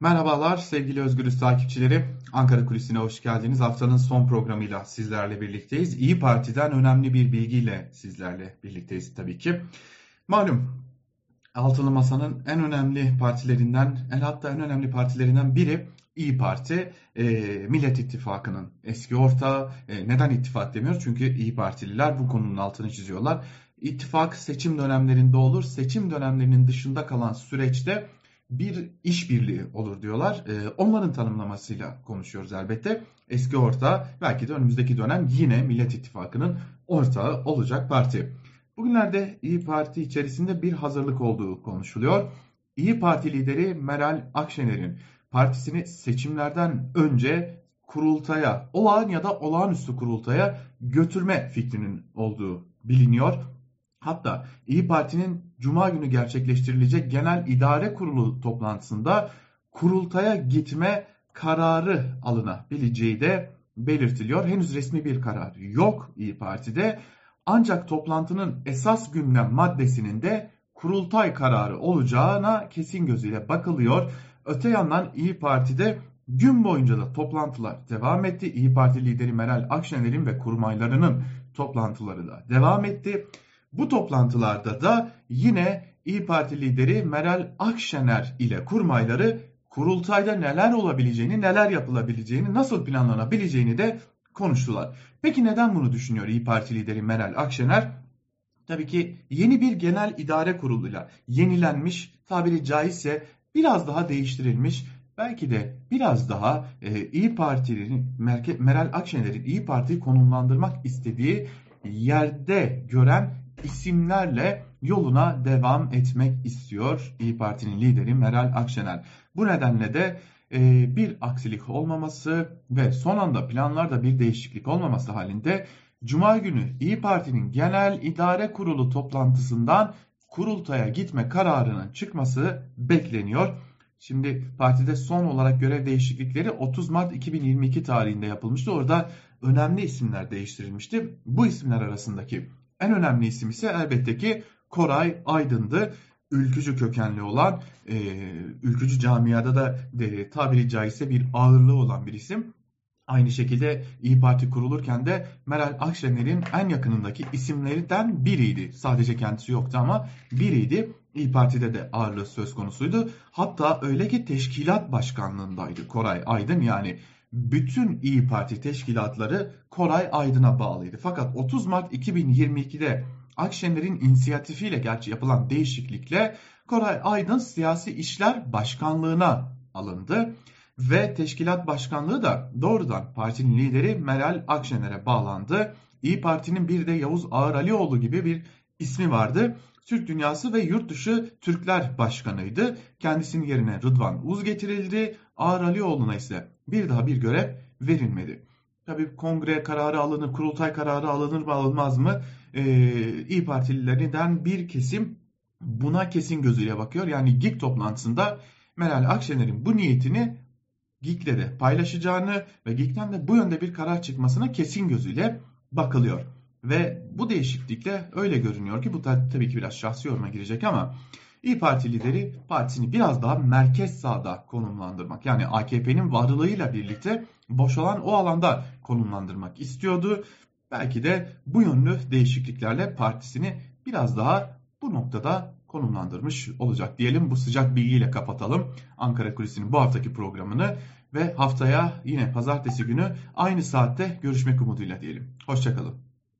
Merhabalar sevgili Özgürüz takipçileri. Ankara Kulisi'ne hoş geldiniz. Haftanın son programıyla sizlerle birlikteyiz. İyi Parti'den önemli bir bilgiyle sizlerle birlikteyiz tabii ki. Malum Altılı Masa'nın en önemli partilerinden, en hatta en önemli partilerinden biri İyi Parti, e, Millet İttifakı'nın eski ortağı. E, neden ittifak demiyoruz? Çünkü İyi Partililer bu konunun altını çiziyorlar. İttifak seçim dönemlerinde olur. Seçim dönemlerinin dışında kalan süreçte bir işbirliği olur diyorlar. E, onların tanımlamasıyla konuşuyoruz elbette. Eski ortağı belki de önümüzdeki dönem yine Millet İttifakı'nın ortağı olacak parti. Bugünlerde İyi Parti içerisinde bir hazırlık olduğu konuşuluyor. İyi Parti lideri Meral Akşener'in partisini seçimlerden önce kurultaya, olağan ya da olağanüstü kurultaya götürme fikrinin olduğu biliniyor. Hatta İyi Parti'nin Cuma günü gerçekleştirilecek Genel İdare Kurulu toplantısında kurultaya gitme kararı alınabileceği de belirtiliyor. Henüz resmi bir karar yok İyi Parti'de. Ancak toplantının esas gündem maddesinin de kurultay kararı olacağına kesin gözüyle bakılıyor. Öte yandan İyi Parti'de gün boyunca da toplantılar devam etti. İyi Parti lideri Meral Akşener'in ve kurmaylarının toplantıları da devam etti. Bu toplantılarda da yine İyi Parti lideri Meral Akşener ile kurmayları kurultayda neler olabileceğini, neler yapılabileceğini, nasıl planlanabileceğini de konuştular. Peki neden bunu düşünüyor İyi Parti lideri Meral Akşener? Tabii ki yeni bir genel idare kuruluyla yenilenmiş, tabiri caizse biraz daha değiştirilmiş, belki de biraz daha e, İyi Parti'nin Meral Akşener'in İyi Parti'yi konumlandırmak istediği yerde gören isimlerle yoluna devam etmek istiyor İyi Parti'nin lideri Meral Akşener. Bu nedenle de e, bir aksilik olmaması ve son anda planlarda bir değişiklik olmaması halinde Cuma günü İyi Parti'nin Genel İdare Kurulu toplantısından kurultaya gitme kararının çıkması bekleniyor. Şimdi partide son olarak görev değişiklikleri 30 Mart 2022 tarihinde yapılmıştı. Orada önemli isimler değiştirilmişti. Bu isimler arasındaki en önemli isim ise elbette ki Koray Aydın'dı. Ülkücü kökenli olan, e, ülkücü camiada da de, tabiri caizse bir ağırlığı olan bir isim. Aynı şekilde İyi Parti kurulurken de Meral Akşener'in en yakınındaki isimlerinden biriydi. Sadece kendisi yoktu ama biriydi. İyi Parti'de de ağırlığı söz konusuydu. Hatta öyle ki teşkilat başkanlığındaydı Koray Aydın yani bütün İyi Parti teşkilatları Koray Aydın'a bağlıydı. Fakat 30 Mart 2022'de Akşener'in inisiyatifiyle gerçi yapılan değişiklikle Koray Aydın Siyasi İşler Başkanlığına alındı ve teşkilat başkanlığı da doğrudan partinin lideri Meral Akşener'e bağlandı. İyi Parti'nin bir de Yavuz Ağar Alioğlu gibi bir ismi vardı. Türk Dünyası ve Yurt Dışı Türkler Başkanıydı. Kendisinin yerine Rıdvan Uz getirildi. Ağar Alioğlu'na ise bir daha bir görev verilmedi. Tabii kongre kararı alınır, kurultay kararı alınır mı alınmaz mı? Ee, İyi Partililerinden bir kesim buna kesin gözüyle bakıyor. Yani GİK toplantısında Meral Akşener'in bu niyetini GİK'le de paylaşacağını ve GİK'ten de bu yönde bir karar çıkmasına kesin gözüyle bakılıyor. Ve bu değişiklikle öyle görünüyor ki bu tabii ki biraz şahsi yoruma girecek ama İyi Parti lideri partisini biraz daha merkez sağda konumlandırmak yani AKP'nin varlığıyla birlikte boşalan o alanda konumlandırmak istiyordu. Belki de bu yönlü değişikliklerle partisini biraz daha bu noktada konumlandırmış olacak diyelim. Bu sıcak bilgiyle kapatalım Ankara Kulisi'nin bu haftaki programını ve haftaya yine pazartesi günü aynı saatte görüşmek umuduyla diyelim. Hoşçakalın.